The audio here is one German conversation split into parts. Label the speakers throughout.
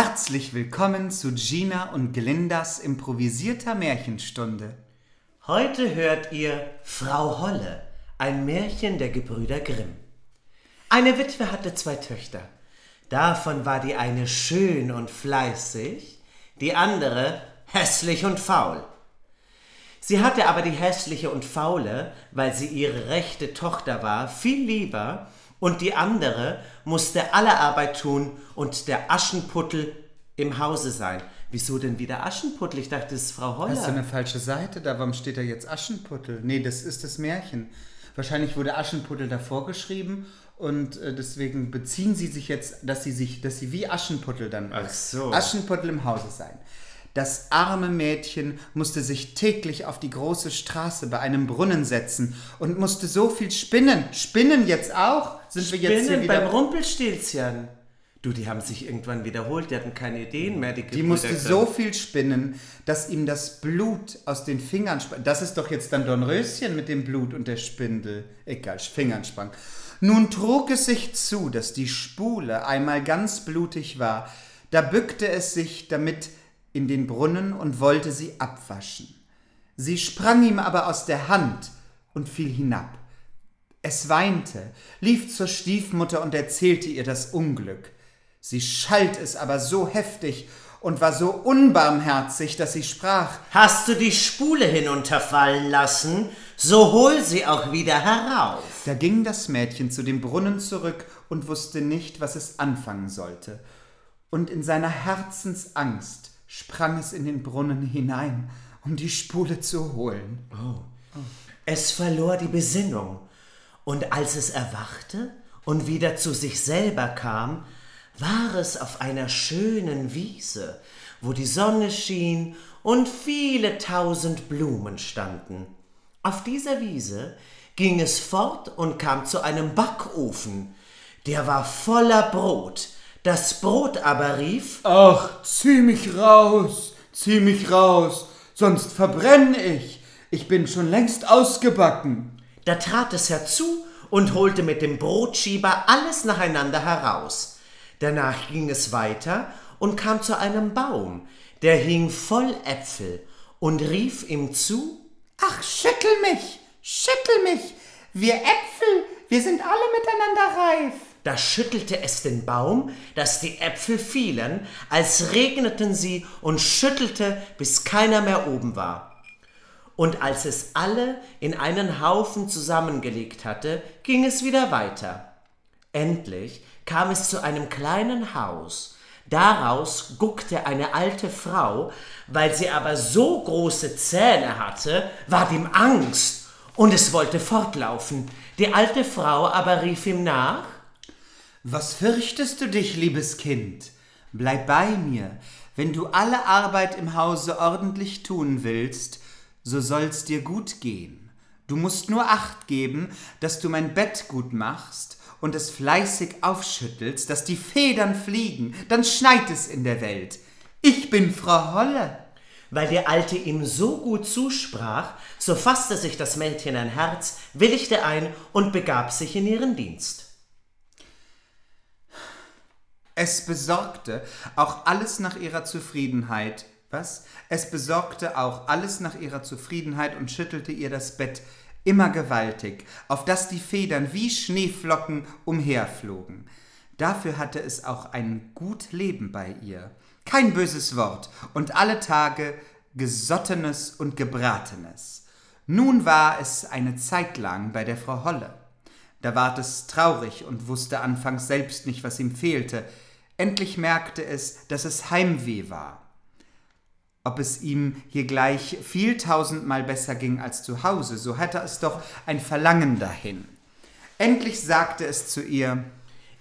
Speaker 1: Herzlich willkommen zu Gina und Glindas improvisierter Märchenstunde.
Speaker 2: Heute hört ihr Frau Holle, ein Märchen der Gebrüder Grimm. Eine Witwe hatte zwei Töchter. Davon war die eine schön und fleißig, die andere hässlich und faul. Sie hatte aber die hässliche und faule, weil sie ihre rechte Tochter war, viel lieber, und die andere musste alle Arbeit tun und der Aschenputtel im Hause sein. Wieso denn wieder Aschenputtel? Ich dachte, das ist Frau Holler.
Speaker 1: Hast du eine falsche Seite da? Warum steht da jetzt Aschenputtel? Nee, das ist das Märchen. Wahrscheinlich wurde Aschenputtel davor geschrieben und äh, deswegen beziehen sie sich jetzt, dass sie sich, dass sie wie Aschenputtel dann
Speaker 2: Ach so.
Speaker 1: Aschenputtel im Hause sein. Das arme Mädchen musste sich täglich auf die große Straße bei einem Brunnen setzen und musste so viel spinnen. Spinnen jetzt auch? Sind wir jetzt hier
Speaker 2: Spinnen
Speaker 1: wieder?
Speaker 2: beim Rumpelstilzchen. Du, die haben sich irgendwann wiederholt, die hatten keine Ideen mehr. Die,
Speaker 1: Die musste so viel spinnen, dass ihm das Blut aus den Fingern sprang. Das ist doch jetzt dann Dornröschen mit dem Blut und der Spindel. Egal, Fingern sprang. Nun trug es sich zu, dass die Spule einmal ganz blutig war. Da bückte es sich damit in den Brunnen und wollte sie abwaschen. Sie sprang ihm aber aus der Hand und fiel hinab. Es weinte, lief zur Stiefmutter und erzählte ihr das Unglück. Sie schalt es aber so heftig und war so unbarmherzig, dass sie sprach,
Speaker 2: Hast du die Spule hinunterfallen lassen, so hol sie auch wieder herauf.
Speaker 1: Da ging das Mädchen zu dem Brunnen zurück und wusste nicht, was es anfangen sollte. Und in seiner Herzensangst sprang es in den Brunnen hinein, um die Spule zu holen.
Speaker 2: Es verlor die Besinnung, und als es erwachte und wieder zu sich selber kam, war es auf einer schönen Wiese, wo die Sonne schien und viele tausend Blumen standen. Auf dieser Wiese ging es fort und kam zu einem Backofen, der war voller Brot. Das Brot aber rief,
Speaker 1: Ach, zieh mich raus, zieh mich raus, sonst verbrenn ich. Ich bin schon längst ausgebacken.
Speaker 2: Da trat es herzu und holte mit dem Brotschieber alles nacheinander heraus. Danach ging es weiter und kam zu einem Baum, der hing voll Äpfel, und rief ihm zu,
Speaker 1: Ach, schüttel mich, schüttel mich. Wir Äpfel, wir sind alle miteinander reif.
Speaker 2: Da schüttelte es den Baum, dass die Äpfel fielen, als regneten sie und schüttelte, bis keiner mehr oben war. Und als es alle in einen Haufen zusammengelegt hatte, ging es wieder weiter. Endlich kam es zu einem kleinen Haus. Daraus guckte eine alte Frau, weil sie aber so große Zähne hatte, ward ihm Angst und es wollte fortlaufen. Die alte Frau aber rief ihm nach,
Speaker 1: Was fürchtest du dich, liebes Kind? Bleib bei mir. Wenn du alle Arbeit im Hause ordentlich tun willst, so soll's dir gut gehen. Du musst nur Acht geben, dass du mein Bett gut machst und es fleißig aufschüttelst, dass die Federn fliegen, dann schneit es in der Welt. Ich bin Frau Holle.
Speaker 2: Weil die Alte ihm so gut zusprach, so fasste sich das Mädchen ein Herz, willigte ein und begab sich in ihren Dienst.
Speaker 1: Es besorgte auch alles nach ihrer Zufriedenheit. Was? Es besorgte auch alles nach ihrer Zufriedenheit und schüttelte ihr das Bett immer gewaltig, auf dass die Federn wie Schneeflocken umherflogen. Dafür hatte es auch ein gut Leben bei ihr. Kein böses Wort und alle Tage Gesottenes und Gebratenes. Nun war es eine Zeit lang bei der Frau Holle. Da ward es traurig und wusste anfangs selbst nicht, was ihm fehlte. Endlich merkte es, dass es Heimweh war. Ob es ihm hier gleich viel tausendmal besser ging als zu Hause, so hatte es doch ein Verlangen dahin. Endlich sagte es zu ihr,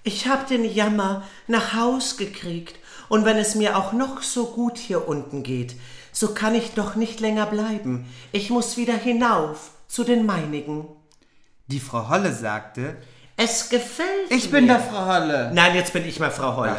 Speaker 2: Ich hab den Jammer nach Haus gekriegt, und wenn es mir auch noch so gut hier unten geht, so kann ich doch nicht länger bleiben. Ich muss wieder hinauf zu den meinigen.
Speaker 1: die Frau Holle sagte,
Speaker 2: Es gefällt
Speaker 1: ich
Speaker 2: mir.
Speaker 1: bin der Frau Holle.
Speaker 2: Nein, jetzt bin ich mal Frau Holle.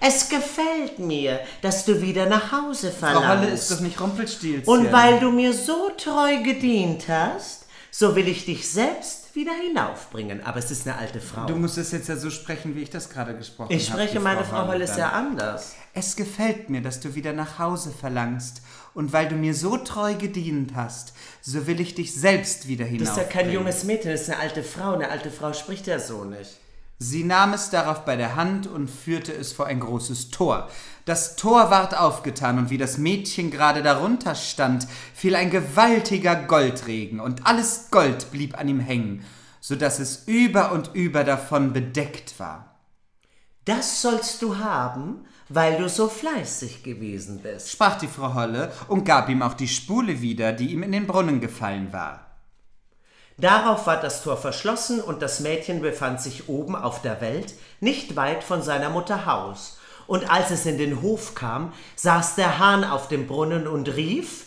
Speaker 2: Es gefällt mir, dass du wieder nach Hause verlangst.
Speaker 1: Frau Holle ist doch nicht Rumpelstilzchen.
Speaker 2: Und weil du mir so treu gedient hast, so will ich dich selbst wieder hinaufbringen. Aber es ist eine alte Frau.
Speaker 1: Du musst es jetzt ja so sprechen, wie ich das gerade gesprochen
Speaker 2: ich
Speaker 1: habe.
Speaker 2: spreche
Speaker 1: die
Speaker 2: meine Frau Holle
Speaker 1: dann.
Speaker 2: sehr anders.
Speaker 1: Es gefällt mir, dass du wieder nach Hause verlangst. Und weil du mir so treu gedient hast, so will ich dich selbst wieder hinauf.
Speaker 2: Das ist ja kein junges Mädchen, das ist eine alte Frau. Eine alte Frau spricht ja so nicht.
Speaker 1: Sie nahm es darauf bei der Hand und führte es vor ein großes Tor. Das Tor ward aufgetan, und wie das Mädchen gerade darunter stand, fiel ein gewaltiger Goldregen, und alles Gold blieb an ihm hängen, so dass es über und über davon bedeckt war.
Speaker 2: Das sollst du haben, weil du so fleißig gewesen bist.
Speaker 1: Sprach die Frau Holle und gab ihm auch die Spule wieder, die ihm in den Brunnen gefallen war.
Speaker 2: Darauf war das Tor verschlossen und das Mädchen befand sich oben auf der Welt, nicht weit von seiner Mutter Haus. Und als es in den Hof kam, saß der Hahn auf dem Brunnen und rief: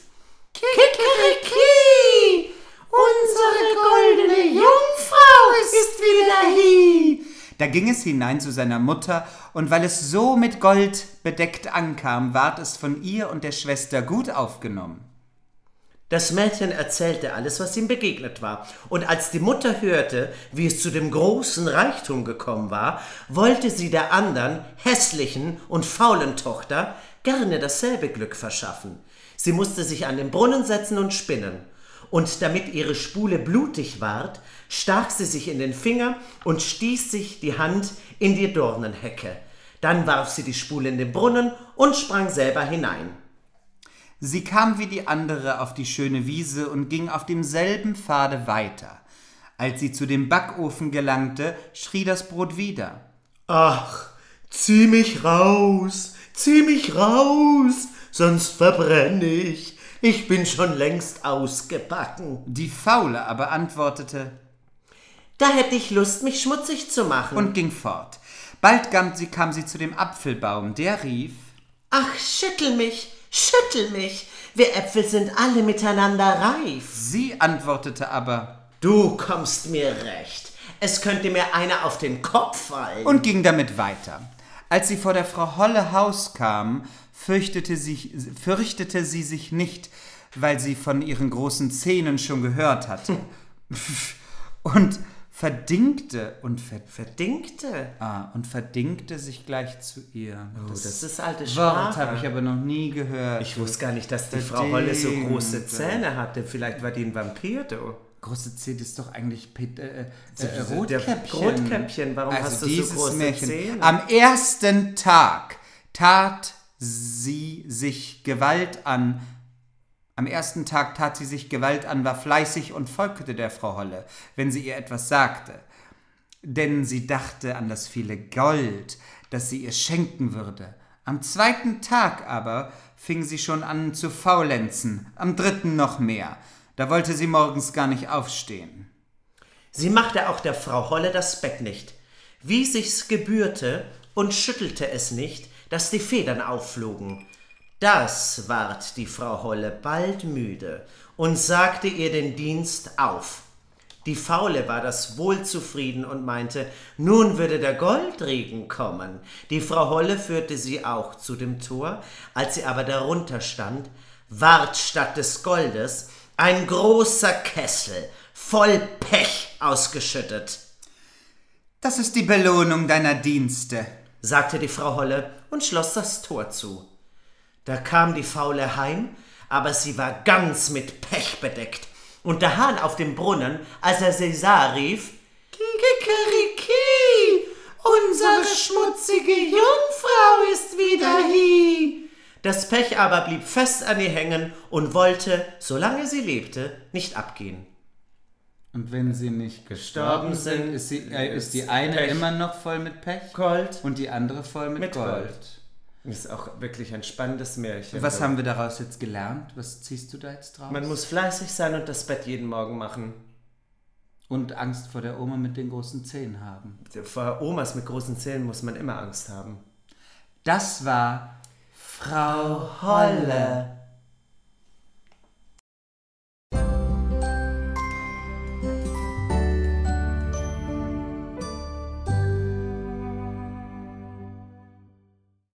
Speaker 2: Kikeriki! Unsere goldene Jungfrau ist wieder hier!
Speaker 1: Da ging es hinein zu seiner Mutter, und weil es so mit Gold bedeckt ankam, ward es von ihr und der Schwester gut aufgenommen.
Speaker 2: Das Mädchen erzählte alles, was ihm begegnet war. Und als die Mutter hörte, wie es zu dem großen Reichtum gekommen war, wollte sie der andern, hässlichen und faulen Tochter gerne dasselbe Glück verschaffen. Sie musste sich an den Brunnen setzen und spinnen. Und damit ihre Spule blutig ward, stach sie sich in den Finger und stieß sich die Hand in die Dornenhecke. Dann warf sie die Spule in den Brunnen und sprang selber hinein.
Speaker 1: Sie kam wie die andere auf die schöne Wiese und ging auf demselben Pfade weiter. Als sie zu dem Backofen gelangte, schrie das Brot wieder.
Speaker 2: Ach, zieh mich raus, zieh mich raus, sonst verbrenne ich. Ich bin schon längst ausgebacken.
Speaker 1: Die Faule aber antwortete
Speaker 2: Da hätte ich Lust, mich schmutzig zu machen.
Speaker 1: und ging fort. Bald kam sie, kam sie zu dem Apfelbaum, der rief
Speaker 2: Ach, schüttel mich, schüttel mich. Wir Äpfel sind alle miteinander reif.
Speaker 1: Sie antwortete aber
Speaker 2: Du kommst mir recht. Es könnte mir einer auf den Kopf fallen.
Speaker 1: und ging damit weiter. Als sie vor der Frau Holle Haus kam, fürchtete, sich, fürchtete sie sich nicht, weil sie von ihren großen Zähnen schon gehört hatte. und verdingte und ver
Speaker 2: Verdingte.
Speaker 1: ah, und verdingte sich gleich zu ihr.
Speaker 2: Oh, das ist alte
Speaker 1: Wort
Speaker 2: Sprache.
Speaker 1: habe ich aber noch nie gehört.
Speaker 2: Ich wusste gar nicht, dass die Frau Holle so große
Speaker 1: Verdingte.
Speaker 2: Zähne hatte. Vielleicht war die ein Vampir, du.
Speaker 1: Große das ist doch eigentlich Pet äh, äh,
Speaker 2: Der
Speaker 1: Rotkäppchen.
Speaker 2: Rotkäppchen, warum
Speaker 1: also
Speaker 2: hast du so
Speaker 1: dieses
Speaker 2: große
Speaker 1: Märchen.
Speaker 2: Zähne?
Speaker 1: Am ersten Tag tat sie sich Gewalt an. Am ersten Tag tat sie sich Gewalt an, war fleißig und folgte der Frau Holle, wenn sie ihr etwas sagte. Denn sie dachte an das viele Gold, das sie ihr schenken würde. Am zweiten Tag aber fing sie schon an zu faulenzen, am dritten noch mehr. Da wollte sie morgens gar nicht aufstehen.
Speaker 2: Sie machte auch der Frau Holle das Bett nicht, wie sich's gebührte, und schüttelte es nicht, dass die Federn aufflogen. Das ward die Frau Holle bald müde und sagte ihr den Dienst auf. Die Faule war das wohl zufrieden und meinte, nun würde der Goldregen kommen. Die Frau Holle führte sie auch zu dem Tor, als sie aber darunter stand, ward statt des Goldes ein großer Kessel voll Pech ausgeschüttet,
Speaker 1: Das ist die Belohnung deiner Dienste.
Speaker 2: sagte die Frau Holle und schloss das Tor zu. Da kam die Faule heim, aber sie war ganz mit Pech bedeckt. Und der Hahn auf dem Brunnen, als er sie sah, rief, Kikeriki, unsere schmutzige Jungfrau ist wieder hier. Das Pech aber blieb fest an ihr hängen und wollte, solange sie lebte, nicht abgehen.
Speaker 1: Und wenn sie nicht gestorben
Speaker 2: sind,
Speaker 1: sind, ist, sie, äh, ist die eine
Speaker 2: Pech.
Speaker 1: immer noch voll mit Pech
Speaker 2: Gold.
Speaker 1: und die andere voll mit,
Speaker 2: Mit
Speaker 1: Gold.
Speaker 2: Gold. Ist auch wirklich ein spannendes Märchen.
Speaker 1: Was haben wir daraus jetzt gelernt? Was ziehst du da jetzt draus?
Speaker 2: Man muss fleißig sein und das Bett jeden Morgen machen.
Speaker 1: und Angst vor der Oma mit den großen Zähnen haben.
Speaker 2: Vor Omas mit großen Zähnen muss man immer Angst haben.
Speaker 1: Das war Frau
Speaker 2: Holle.